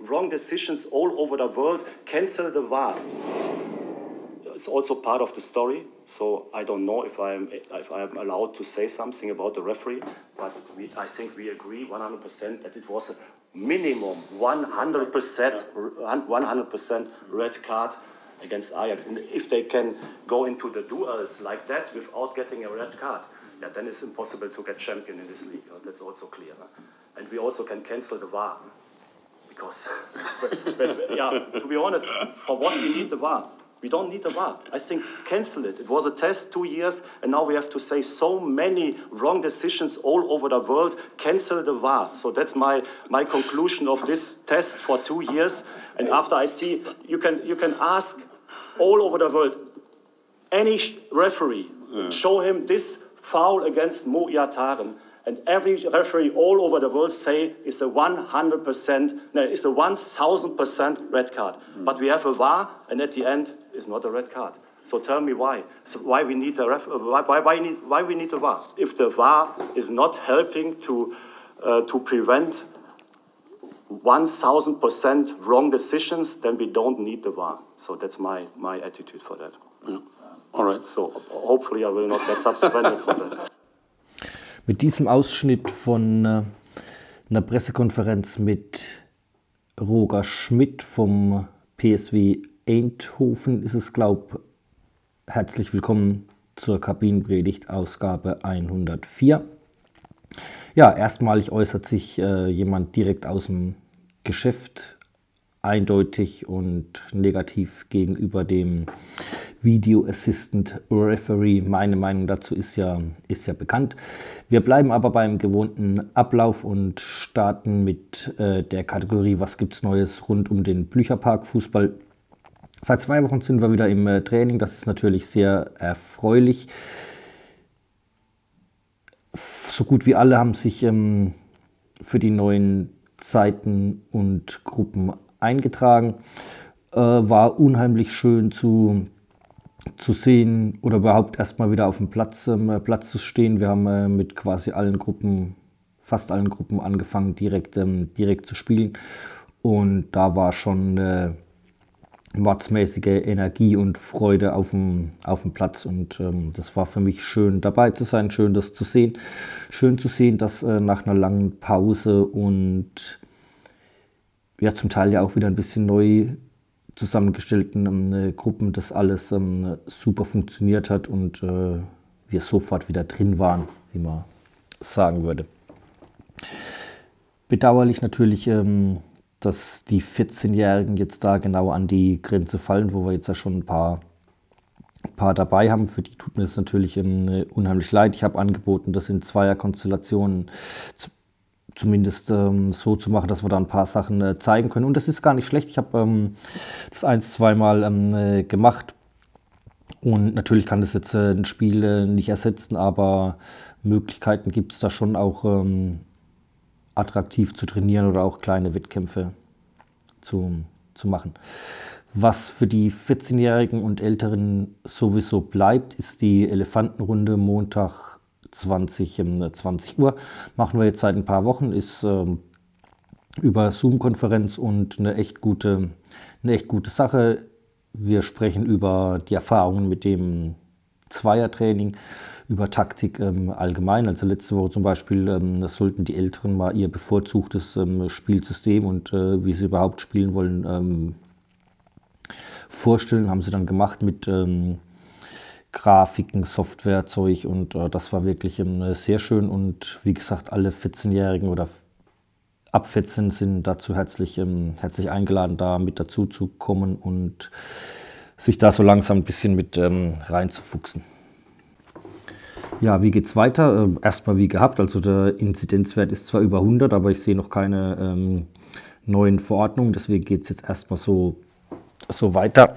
wrong decisions all over the world. Cancel the VAR. It's also part of the story. So I don't know if I'm if I'm allowed to say something about the referee, but we, I think we agree 100% that it was a minimum 100% 100% red card against Ajax. And if they can go into the duels like that without getting a red card, yeah, then it's impossible to get champion in this league. That's also clear. And we also can cancel the VAR. Because, yeah, to be honest, for what we need the VAR? We don't need the VAR. I think cancel it. It was a test two years, and now we have to say so many wrong decisions all over the world. Cancel the VAR. So that's my, my conclusion of this test for two years. And after I see, you can, you can ask all over the world, any referee, yeah. show him this foul against Mo Iataren. And every referee all over the world say it's a 100%, no, it's a 1000% red card. Mm. But we have a VAR, and at the end, it's not a red card. So tell me why. So why we need a ref, why, why, why, need, why we need a VAR? If the VAR is not helping to, uh, to prevent 1000% wrong decisions, then we don't need the VAR. So that's my, my attitude for that. Yeah. All right. So hopefully I will not get suspended for that. Mit diesem Ausschnitt von äh, einer Pressekonferenz mit Roger Schmidt vom PSW Eindhoven ist es, glaube herzlich willkommen zur Kabinenpredigt Ausgabe 104. Ja, erstmalig äußert sich äh, jemand direkt aus dem Geschäft eindeutig und negativ gegenüber dem Video Assistant Referee. Meine Meinung dazu ist ja, ist ja bekannt. Wir bleiben aber beim gewohnten Ablauf und starten mit äh, der Kategorie Was gibt's Neues rund um den Blücherpark Fußball. Seit zwei Wochen sind wir wieder im äh, Training. Das ist natürlich sehr erfreulich. So gut wie alle haben sich ähm, für die neuen Zeiten und Gruppen eingetragen. Äh, war unheimlich schön zu, zu sehen oder überhaupt erstmal wieder auf dem Platz, ähm, Platz zu stehen. Wir haben äh, mit quasi allen Gruppen, fast allen Gruppen angefangen, direkt, ähm, direkt zu spielen. Und da war schon äh, mordsmäßige Energie und Freude auf dem, auf dem Platz. Und ähm, das war für mich schön dabei zu sein, schön das zu sehen. Schön zu sehen, dass äh, nach einer langen Pause und ja zum Teil ja auch wieder ein bisschen neu zusammengestellten ähm, Gruppen das alles ähm, super funktioniert hat und äh, wir sofort wieder drin waren, wie man sagen würde. Bedauerlich natürlich, ähm, dass die 14-Jährigen jetzt da genau an die Grenze fallen, wo wir jetzt ja schon ein paar, paar dabei haben. Für die tut mir das natürlich ähm, unheimlich leid. Ich habe angeboten, das in Zweierkonstellationen zu zumindest ähm, so zu machen, dass wir da ein paar Sachen äh, zeigen können. Und das ist gar nicht schlecht. Ich habe ähm, das ein, zweimal ähm, äh, gemacht. Und natürlich kann das jetzt äh, ein Spiel äh, nicht ersetzen, aber Möglichkeiten gibt es da schon auch ähm, attraktiv zu trainieren oder auch kleine Wettkämpfe zu, zu machen. Was für die 14-Jährigen und Älteren sowieso bleibt, ist die Elefantenrunde Montag 20, 20 Uhr. Machen wir jetzt seit ein paar Wochen, ist ähm, über Zoom-Konferenz und eine echt, gute, eine echt gute Sache. Wir sprechen über die Erfahrungen mit dem Zweiertraining, über Taktik ähm, allgemein. Also letzte Woche zum Beispiel, ähm, das sollten die Älteren mal ihr bevorzugtes ähm, Spielsystem und äh, wie sie überhaupt spielen wollen ähm, vorstellen. Haben sie dann gemacht mit ähm, Grafiken, Softwarezeug und äh, das war wirklich ähm, sehr schön und wie gesagt, alle 14-Jährigen oder ab 14 sind dazu herzlich, ähm, herzlich eingeladen, da mit dazu zu kommen und sich da so langsam ein bisschen mit ähm, reinzufuchsen. Ja, wie geht es weiter? Ähm, erstmal wie gehabt, also der Inzidenzwert ist zwar über 100, aber ich sehe noch keine ähm, neuen Verordnungen, deswegen geht es jetzt erstmal so, so weiter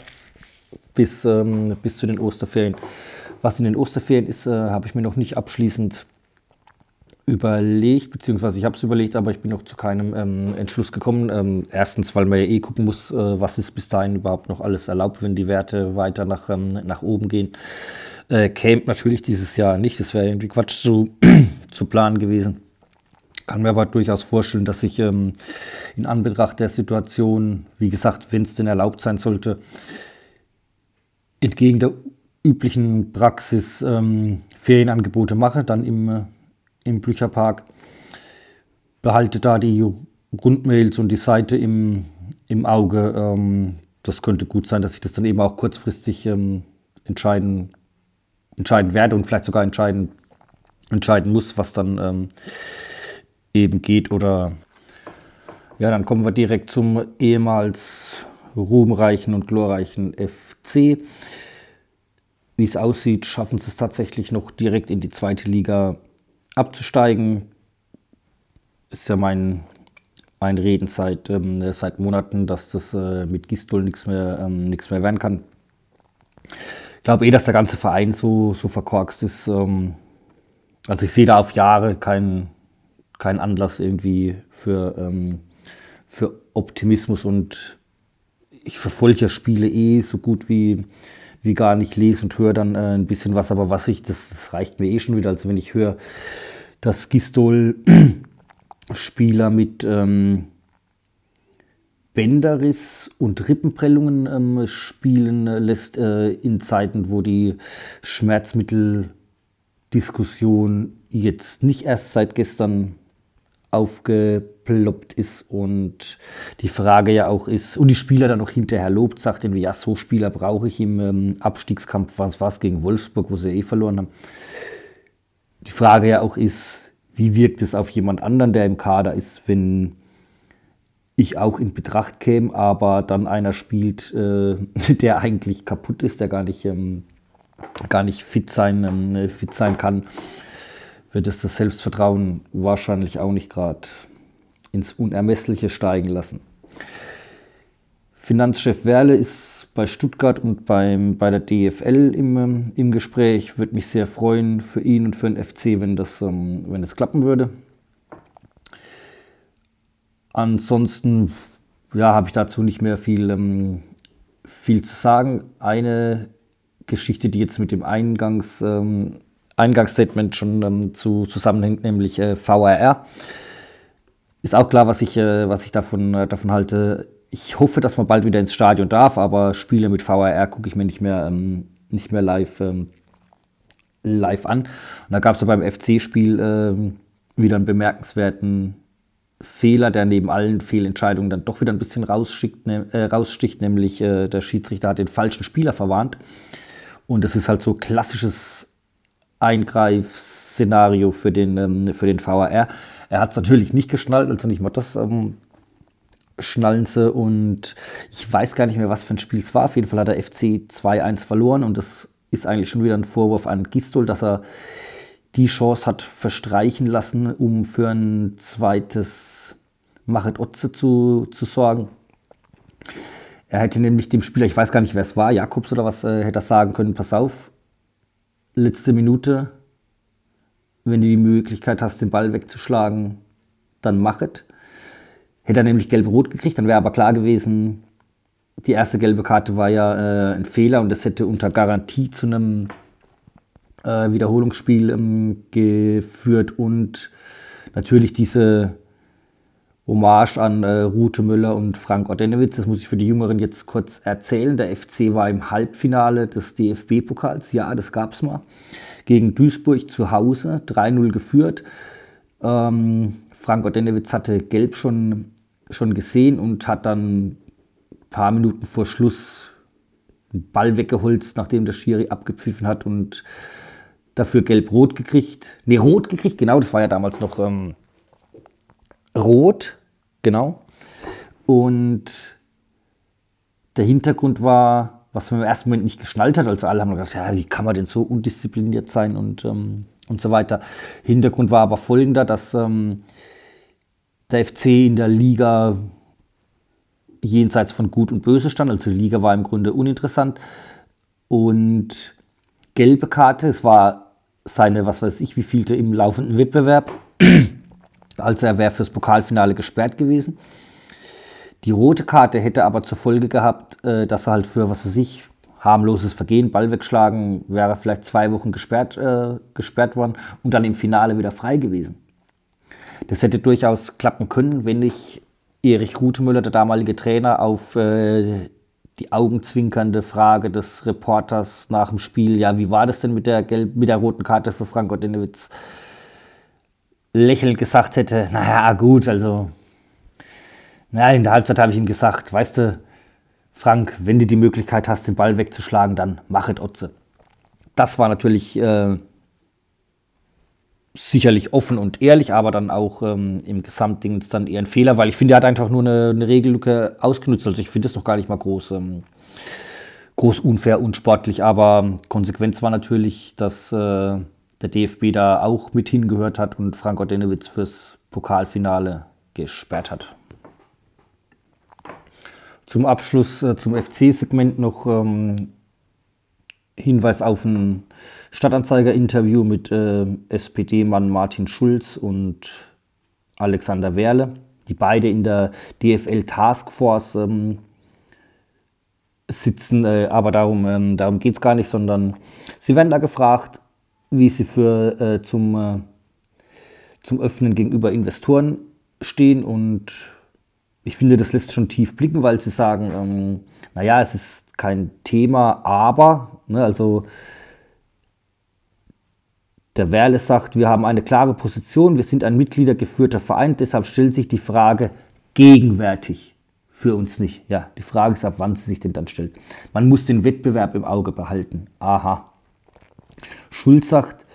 bis, ähm, bis zu den Osterferien. Was in den Osterferien ist, äh, habe ich mir noch nicht abschließend überlegt, beziehungsweise ich habe es überlegt, aber ich bin noch zu keinem ähm, Entschluss gekommen. Ähm, erstens, weil man ja eh gucken muss, äh, was ist bis dahin überhaupt noch alles erlaubt, wenn die Werte weiter nach, ähm, nach oben gehen. Äh, Camp natürlich dieses Jahr nicht, das wäre irgendwie Quatsch zu, zu planen gewesen. Kann mir aber durchaus vorstellen, dass sich ähm, in Anbetracht der Situation, wie gesagt, wenn es denn erlaubt sein sollte, entgegen der üblichen Praxis ähm, Ferienangebote mache, dann im, äh, im Blücherpark. Behalte da die Rundmails und die Seite im, im Auge. Ähm, das könnte gut sein, dass ich das dann eben auch kurzfristig ähm, entscheiden, entscheiden werde und vielleicht sogar entscheiden, entscheiden muss, was dann ähm, eben geht. Oder ja, dann kommen wir direkt zum ehemals ruhmreichen und glorreichen FC. Wie es aussieht, schaffen sie es tatsächlich noch direkt in die zweite Liga abzusteigen. Ist ja mein, mein Reden seit, ähm, seit Monaten, dass das äh, mit Gistol nichts mehr, ähm, mehr werden kann. Ich glaube eh, dass der ganze Verein so, so verkorkst ist. Ähm, also ich sehe da auf Jahre keinen kein Anlass irgendwie für, ähm, für Optimismus und ich verfolge ja Spiele eh so gut wie, wie gar nicht, lese und höre dann äh, ein bisschen was, aber was ich, das, das, reicht mir eh schon wieder. Also wenn ich höre, dass Gistol Spieler mit ähm, Bänderriss und Rippenprellungen ähm, spielen lässt äh, in Zeiten, wo die Schmerzmitteldiskussion jetzt nicht erst seit gestern aufgeploppt ist und die Frage ja auch ist, und die Spieler dann noch hinterher lobt, sagt irgendwie, ja, so Spieler brauche ich im ähm, Abstiegskampf, was war es gegen Wolfsburg, wo sie eh verloren haben. Die Frage ja auch ist, wie wirkt es auf jemand anderen, der im Kader ist, wenn ich auch in Betracht käme, aber dann einer spielt, äh, der eigentlich kaputt ist, der gar nicht, ähm, gar nicht fit, sein, ähm, fit sein kann wird es das Selbstvertrauen wahrscheinlich auch nicht gerade ins Unermessliche steigen lassen. Finanzchef Werle ist bei Stuttgart und beim, bei der DFL im, im Gespräch. Würde mich sehr freuen für ihn und für den FC, wenn das, ähm, wenn das klappen würde. Ansonsten ja, habe ich dazu nicht mehr viel, ähm, viel zu sagen. Eine Geschichte, die jetzt mit dem Eingangs, ähm, Eingangsstatement schon zu, zusammenhängt, nämlich äh, VRR. Ist auch klar, was ich, äh, was ich davon, äh, davon halte. Ich hoffe, dass man bald wieder ins Stadion darf, aber Spiele mit VRR gucke ich mir nicht mehr, ähm, nicht mehr live, ähm, live an. Und da gab es beim FC-Spiel ähm, wieder einen bemerkenswerten Fehler, der neben allen Fehlentscheidungen dann doch wieder ein bisschen raussticht, ne, äh, raussticht nämlich äh, der Schiedsrichter hat den falschen Spieler verwarnt. Und das ist halt so klassisches Eingreifszenario für den, ähm, für den VAR. Er hat es natürlich nicht geschnallt, also nicht mal das ähm, schnallen sie. Und ich weiß gar nicht mehr, was für ein Spiel es war. Auf jeden Fall hat der FC 2-1 verloren und das ist eigentlich schon wieder ein Vorwurf an Gistol, dass er die Chance hat verstreichen lassen, um für ein zweites Machet Otze zu, zu sorgen. Er hätte nämlich dem Spieler, ich weiß gar nicht, wer es war, Jakobs oder was, äh, hätte er sagen können, pass auf, letzte Minute, wenn du die Möglichkeit hast, den Ball wegzuschlagen, dann mach es. Hätte er nämlich gelb-rot gekriegt, dann wäre aber klar gewesen, die erste gelbe Karte war ja äh, ein Fehler und das hätte unter Garantie zu einem äh, Wiederholungsspiel ähm, geführt und natürlich diese Hommage an äh, Rute Müller und Frank Ordenewitz. Das muss ich für die Jüngeren jetzt kurz erzählen. Der FC war im Halbfinale des DFB-Pokals. Ja, das gab es mal. Gegen Duisburg zu Hause, 3-0 geführt. Ähm, Frank Ordenewitz hatte Gelb schon, schon gesehen und hat dann ein paar Minuten vor Schluss einen Ball weggeholzt, nachdem der Schiri abgepfiffen hat und dafür Gelb-Rot gekriegt. Ne, Rot gekriegt, genau, das war ja damals noch... Ähm, rot, genau. Und der Hintergrund war, was man im ersten Moment nicht geschnallt hat. Also alle haben gedacht, ja, wie kann man denn so undiszipliniert sein und, ähm, und so weiter. Hintergrund war aber folgender, dass ähm, der FC in der Liga jenseits von Gut und Böse stand. Also die Liga war im Grunde uninteressant. Und gelbe Karte, es war seine, was weiß ich, wie vielte im laufenden Wettbewerb. Also er wäre fürs Pokalfinale gesperrt gewesen. Die rote Karte hätte aber zur Folge gehabt, äh, dass er halt für, was weiß ich, harmloses Vergehen, Ball wegschlagen, wäre vielleicht zwei Wochen gesperrt, äh, gesperrt worden und dann im Finale wieder frei gewesen. Das hätte durchaus klappen können, wenn nicht Erich Rutemüller, der damalige Trainer, auf äh, die augenzwinkernde Frage des Reporters nach dem Spiel, ja, wie war das denn mit der, gelb mit der roten Karte für Frank Ordinewitz, lächelnd gesagt hätte, naja, gut, also, naja, in der Halbzeit habe ich ihm gesagt, weißt du, Frank, wenn du die Möglichkeit hast, den Ball wegzuschlagen, dann mach es Otze. Das war natürlich äh, sicherlich offen und ehrlich, aber dann auch ähm, im Gesamtding dann eher ein Fehler, weil ich finde, er hat einfach nur eine, eine Regellücke ausgenutzt. Also ich finde das noch gar nicht mal groß, ähm, groß unfair, unsportlich, aber Konsequenz war natürlich, dass äh, der DFB da auch mit hingehört hat und Frank Ordenewitz fürs Pokalfinale gesperrt hat. Zum Abschluss äh, zum FC-Segment noch ähm, Hinweis auf ein Stadtanzeiger-Interview mit äh, SPD-Mann Martin Schulz und Alexander Werle, die beide in der DFL Taskforce ähm, sitzen, äh, aber darum, ähm, darum geht es gar nicht, sondern sie werden da gefragt, wie sie für, äh, zum, äh, zum Öffnen gegenüber Investoren stehen und ich finde, das lässt schon tief blicken, weil sie sagen, ähm, naja, es ist kein Thema, aber, ne, also der Werle sagt, wir haben eine klare Position, wir sind ein mitgliedergeführter Verein, deshalb stellt sich die Frage gegenwärtig für uns nicht. Ja, die Frage ist, ab wann sie sich denn dann stellt. Man muss den Wettbewerb im Auge behalten. Aha. Schulz sagt,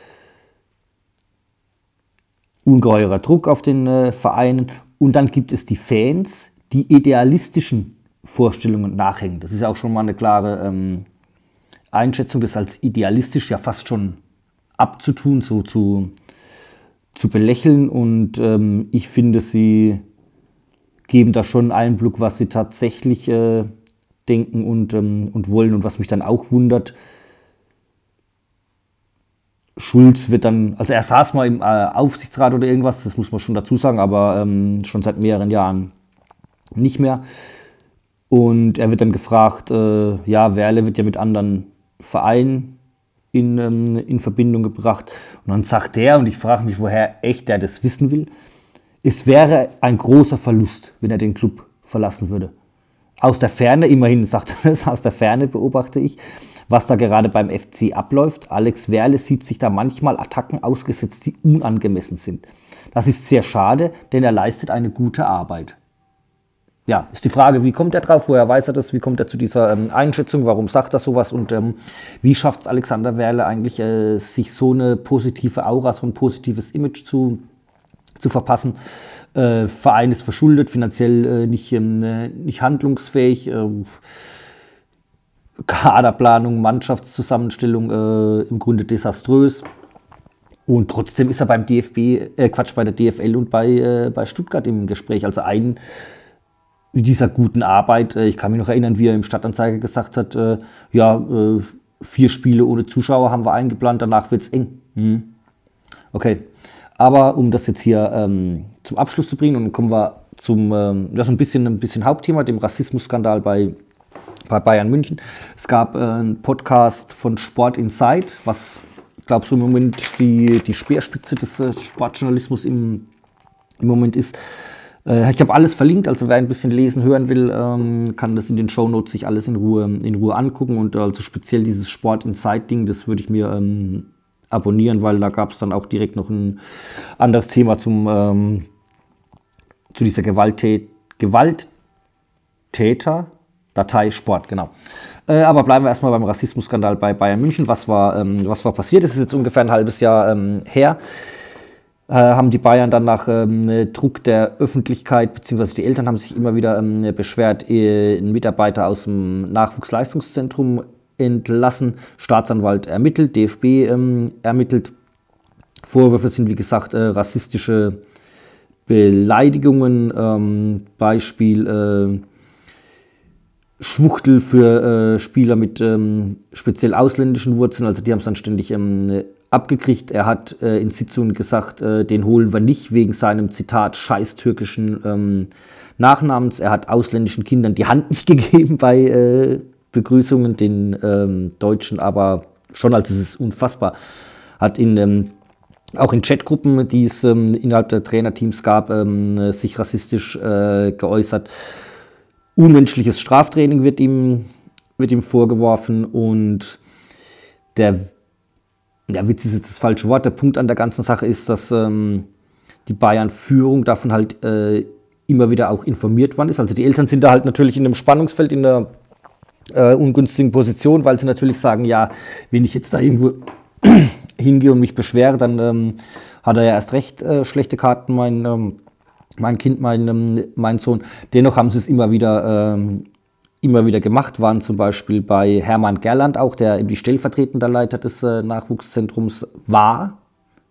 ungeheurer Druck auf den äh, Vereinen und dann gibt es die Fans, die idealistischen Vorstellungen nachhängen. Das ist auch schon mal eine klare ähm, Einschätzung, das als idealistisch ja fast schon abzutun, so zu, zu belächeln. Und ähm, ich finde, sie geben da schon Einblick, was sie tatsächlich äh, denken und, ähm, und wollen. Und was mich dann auch wundert, Schulz wird dann, also er saß mal im äh, Aufsichtsrat oder irgendwas, das muss man schon dazu sagen, aber ähm, schon seit mehreren Jahren nicht mehr. Und er wird dann gefragt, äh, ja, Werle wird ja mit anderen Vereinen in, ähm, in Verbindung gebracht. Und dann sagt er, und ich frage mich, woher echt der das wissen will, es wäre ein großer Verlust, wenn er den Club verlassen würde. Aus der Ferne, immerhin sagt er das, aus der Ferne beobachte ich, was da gerade beim FC abläuft. Alex Werle sieht sich da manchmal Attacken ausgesetzt, die unangemessen sind. Das ist sehr schade, denn er leistet eine gute Arbeit ja, ist die Frage, wie kommt er drauf, woher weiß er das, wie kommt er zu dieser ähm, Einschätzung, warum sagt er sowas und ähm, wie schafft es Alexander Werle eigentlich, äh, sich so eine positive Aura, so ein positives Image zu, zu verpassen. Äh, Verein ist verschuldet, finanziell äh, nicht, ähm, äh, nicht handlungsfähig. Kaderplanung, Mannschaftszusammenstellung äh, im Grunde desaströs. Und trotzdem ist er beim DFB, äh, Quatsch, bei der DFL und bei, äh, bei Stuttgart im Gespräch. Also ein dieser guten Arbeit. Äh, ich kann mich noch erinnern, wie er im Stadtanzeiger gesagt hat, äh, ja, äh, vier Spiele ohne Zuschauer haben wir eingeplant, danach wird es eng. Hm. Okay, aber um das jetzt hier ähm, zum Abschluss zu bringen, und dann kommen wir zum, ähm, das ist ein bisschen, ein bisschen Hauptthema, dem Rassismusskandal bei, bei Bayern München. Es gab äh, einen Podcast von Sport Inside, was, ich glaube, so im Moment die, die Speerspitze des äh, Sportjournalismus im, im Moment ist. Äh, ich habe alles verlinkt, also wer ein bisschen lesen hören will, ähm, kann das in den Show Notes sich alles in Ruhe, in Ruhe angucken. Und also speziell dieses Sport Insight Ding, das würde ich mir ähm, abonnieren, weil da gab es dann auch direkt noch ein anderes Thema zum, ähm, zu dieser Gewalttät Gewalttäter. Datei Sport, genau. Äh, aber bleiben wir erstmal beim Rassismusskandal bei Bayern München. Was war, ähm, was war passiert? Das ist jetzt ungefähr ein halbes Jahr ähm, her. Äh, haben die Bayern dann nach ähm, Druck der Öffentlichkeit, beziehungsweise die Eltern haben sich immer wieder ähm, beschwert, äh, einen Mitarbeiter aus dem Nachwuchsleistungszentrum entlassen, Staatsanwalt ermittelt, DFB ähm, ermittelt. Vorwürfe sind, wie gesagt, äh, rassistische Beleidigungen, ähm, Beispiel äh, Schwuchtel für äh, Spieler mit ähm, speziell ausländischen Wurzeln, also die haben es dann ständig ähm, abgekriegt. Er hat äh, in Sitzungen gesagt, äh, den holen wir nicht wegen seinem Zitat scheiß türkischen ähm, Nachnamens. Er hat ausländischen Kindern die Hand nicht gegeben bei äh, Begrüßungen, den ähm, Deutschen aber schon, als es ist unfassbar, hat in ähm, auch in Chatgruppen, die es ähm, innerhalb der Trainerteams gab, sich rassistisch äh, geäußert. Unmenschliches Straftraining wird ihm, wird ihm vorgeworfen und der, der Witz ist jetzt das falsche Wort, der Punkt an der ganzen Sache ist, dass ähm, die Bayern-Führung davon halt äh, immer wieder auch informiert worden ist. Also die Eltern sind da halt natürlich in einem Spannungsfeld, in einer äh, ungünstigen Position, weil sie natürlich sagen, ja, wenn ich jetzt da irgendwo hingehe und mich beschwere, dann ähm, hat er ja erst recht äh, schlechte Karten, mein, ähm, mein Kind, mein, ähm, mein Sohn. Dennoch haben sie es immer wieder, ähm, immer wieder gemacht, waren zum Beispiel bei Hermann Gerland auch, der irgendwie stellvertretender Leiter des äh, Nachwuchszentrums war,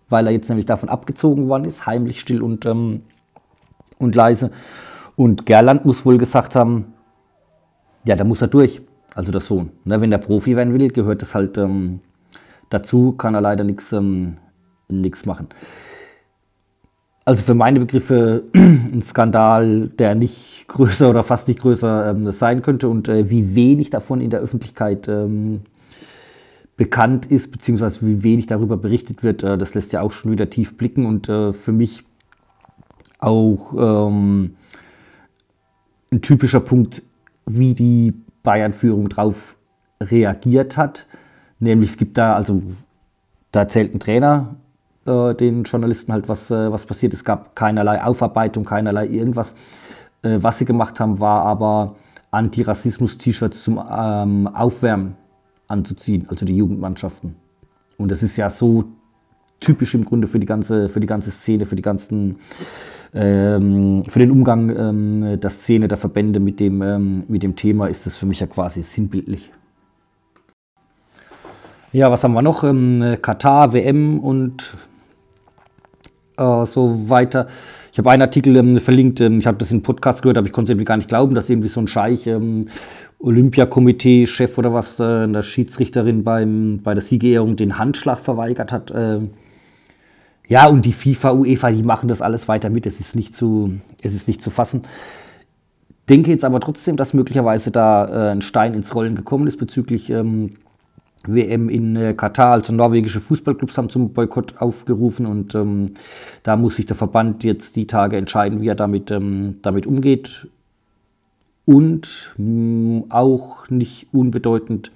weil er jetzt nämlich davon abgezogen worden ist, heimlich, still und, ähm, und leise. Und Gerland muss wohl gesagt haben, ja, da muss er durch, also der Sohn. Ne, wenn der Profi werden will, gehört das halt ähm, dazu, kann er leider nichts ähm, machen. Also für meine Begriffe ein Skandal, der nicht größer oder fast nicht größer ähm, sein könnte und äh, wie wenig davon in der Öffentlichkeit ähm, bekannt ist, beziehungsweise wie wenig darüber berichtet wird, äh, das lässt ja auch schon wieder tief blicken und äh, für mich auch ähm, ein typischer Punkt, wie die Bayern-Führung darauf reagiert hat. Nämlich es gibt da, also da erzählt ein Trainer äh, den Journalisten halt, was, äh, was passiert. Es gab keinerlei Aufarbeitung, keinerlei irgendwas. Äh, was sie gemacht haben, war aber Antirassismus-T-Shirts zum ähm, Aufwärmen anzuziehen, also die Jugendmannschaften. Und das ist ja so typisch im Grunde für die ganze, für die ganze Szene, für die ganzen ähm, für den Umgang ähm, der Szene, der Verbände mit dem, ähm, mit dem Thema ist das für mich ja quasi sinnbildlich. Ja, was haben wir noch? Ähm, Katar, WM und äh, so weiter. Ich habe einen Artikel ähm, verlinkt, ähm, ich habe das in Podcast gehört, aber ich konnte es irgendwie gar nicht glauben, dass irgendwie so ein Scheich, ähm, Olympiakomitee-Chef oder was, äh, eine Schiedsrichterin beim, bei der Siegerehrung den Handschlag verweigert hat. Äh, ja, und die FIFA, UEFA, die machen das alles weiter mit. Es ist nicht zu, es ist nicht zu fassen. Denke jetzt aber trotzdem, dass möglicherweise da äh, ein Stein ins Rollen gekommen ist bezüglich ähm, WM in äh, Katar. Also norwegische Fußballclubs haben zum Boykott aufgerufen und ähm, da muss sich der Verband jetzt die Tage entscheiden, wie er damit, ähm, damit umgeht. Und mh, mm, auch nicht unbedeutend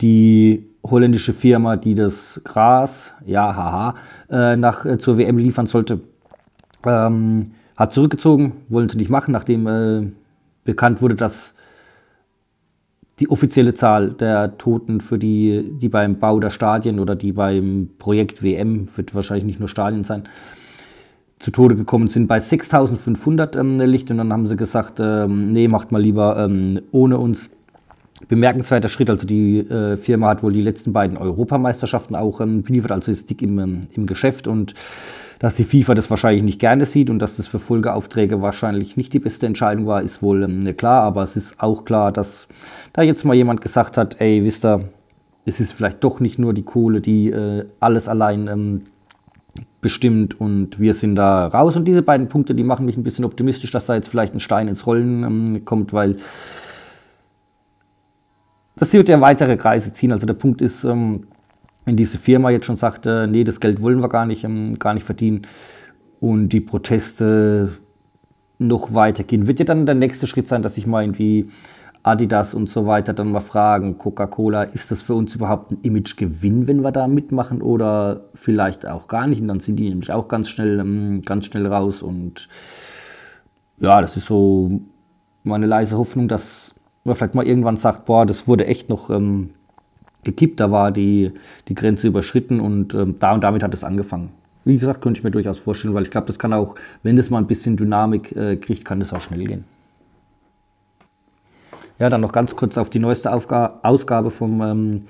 die holländische Firma, die das Gras, ja, haha, äh, nach, äh, zur WM liefern sollte, ähm, hat zurückgezogen, wollen sie nicht machen, nachdem äh, bekannt wurde, dass die offizielle Zahl der Toten für die, die beim Bau der Stadien oder die beim Projekt WM, wird wahrscheinlich nicht nur Stadien sein, zu Tode gekommen sind, bei 6500 ähm, Licht. Und dann haben sie gesagt, ähm, nee, macht mal lieber ähm, ohne uns bemerkenswerter Schritt. Also die äh, Firma hat wohl die letzten beiden Europameisterschaften auch ähm, beliefert, also ist dick im, ähm, im Geschäft und dass die FIFA das wahrscheinlich nicht gerne sieht und dass das für Folgeaufträge wahrscheinlich nicht die beste Entscheidung war, ist wohl ähm, klar. Aber es ist auch klar, dass da jetzt mal jemand gesagt hat, ey, wisst ihr, es ist vielleicht doch nicht nur die Kohle, die äh, alles allein ähm, bestimmt und wir sind da raus. Und diese beiden Punkte, die machen mich ein bisschen optimistisch, dass da jetzt vielleicht ein Stein ins Rollen ähm, kommt, weil das wird ja weitere Kreise ziehen. Also der Punkt ist, ähm, wenn diese Firma jetzt schon sagt, äh, nee, das Geld wollen wir gar nicht, ähm, gar nicht verdienen und die Proteste noch weitergehen, wird ja dann der nächste Schritt sein, dass sich mal irgendwie Adidas und so weiter dann mal fragen, Coca-Cola, ist das für uns überhaupt ein Imagegewinn, wenn wir da mitmachen oder vielleicht auch gar nicht? Und dann sind die nämlich auch ganz schnell, ähm, ganz schnell raus und ja, das ist so meine leise Hoffnung, dass man vielleicht mal irgendwann sagt, boah, das wurde echt noch ähm, gekippt, da war die, die Grenze überschritten und ähm, da und damit hat es angefangen. Wie gesagt, könnte ich mir durchaus vorstellen, weil ich glaube, das kann auch, wenn das mal ein bisschen Dynamik äh, kriegt, kann das auch schnell gehen. Ja, dann noch ganz kurz auf die neueste Aufga Ausgabe vom ähm,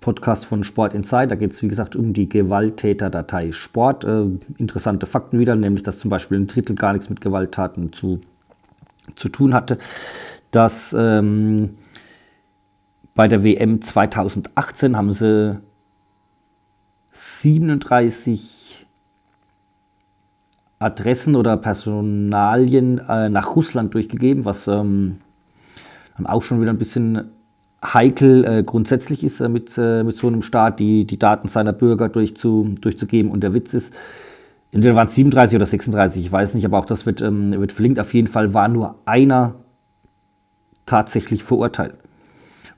Podcast von Sport Inside. Da geht es, wie gesagt, um die Gewalttäter-Datei Sport. Äh, interessante Fakten wieder, nämlich, dass zum Beispiel ein Drittel gar nichts mit Gewalttaten zu, zu tun hatte dass ähm, bei der WM 2018 haben sie 37 Adressen oder Personalien äh, nach Russland durchgegeben, was ähm, dann auch schon wieder ein bisschen heikel äh, grundsätzlich ist äh, mit, äh, mit so einem Staat, die, die Daten seiner Bürger durchzu, durchzugeben. Und der Witz ist, entweder waren es 37 oder 36, ich weiß nicht, aber auch das wird, ähm, wird verlinkt. Auf jeden Fall war nur einer tatsächlich verurteilt.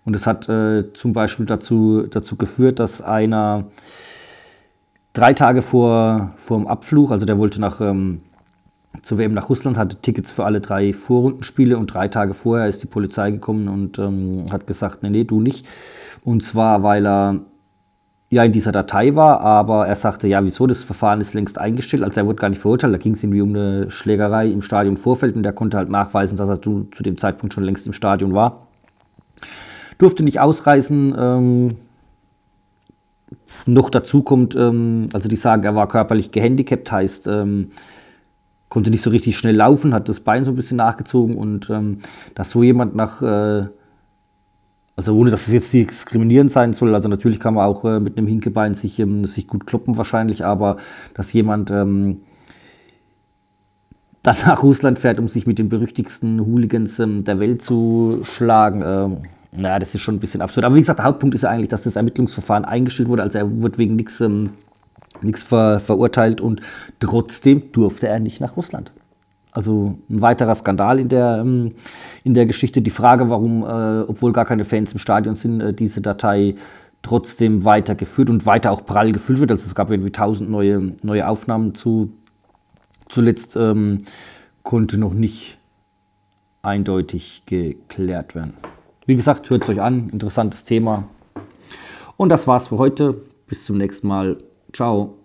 Und es hat äh, zum Beispiel dazu, dazu geführt, dass einer drei Tage vor, vor dem Abflug, also der wollte nach, ähm, zur WM nach Russland, hatte Tickets für alle drei Vorrundenspiele und drei Tage vorher ist die Polizei gekommen und ähm, hat gesagt, nee, nee, du nicht. Und zwar, weil er ja in dieser Datei war, aber er sagte, ja, wieso, das Verfahren ist längst eingestellt, also er wurde gar nicht verurteilt, da ging es irgendwie um eine Schlägerei im Stadion Vorfeld und der konnte halt nachweisen, dass er zu, zu dem Zeitpunkt schon längst im Stadion war. Durfte nicht ausreisen, ähm, noch dazu kommt, ähm, also die sagen, er war körperlich gehandicapt, heißt, ähm, konnte nicht so richtig schnell laufen, hat das Bein so ein bisschen nachgezogen und ähm, dass so jemand nach, äh, also ohne dass es jetzt diskriminierend sein soll, also natürlich kann man auch äh, mit einem Hinkebein sich, ähm, sich gut kloppen wahrscheinlich, aber dass jemand ähm, dann nach Russland fährt, um sich mit den berüchtigsten Hooligans ähm, der Welt zu schlagen, äh, naja, das ist schon ein bisschen absurd. Aber wie gesagt, der Hauptpunkt ist ja eigentlich, dass das Ermittlungsverfahren eingestellt wurde. Also er wurde wegen nichts ähm, ver verurteilt und trotzdem durfte er nicht nach Russland. Also ein weiterer Skandal in der, ähm, in der Geschichte. Die Frage, warum, äh, obwohl gar keine Fans im Stadion sind, äh, diese Datei trotzdem weitergeführt und weiter auch prall gefüllt wird. Also es gab irgendwie tausend neue, neue Aufnahmen zu. Zuletzt ähm, konnte noch nicht eindeutig geklärt werden. Wie gesagt, hört es euch an, interessantes Thema. Und das war's für heute. Bis zum nächsten Mal. Ciao.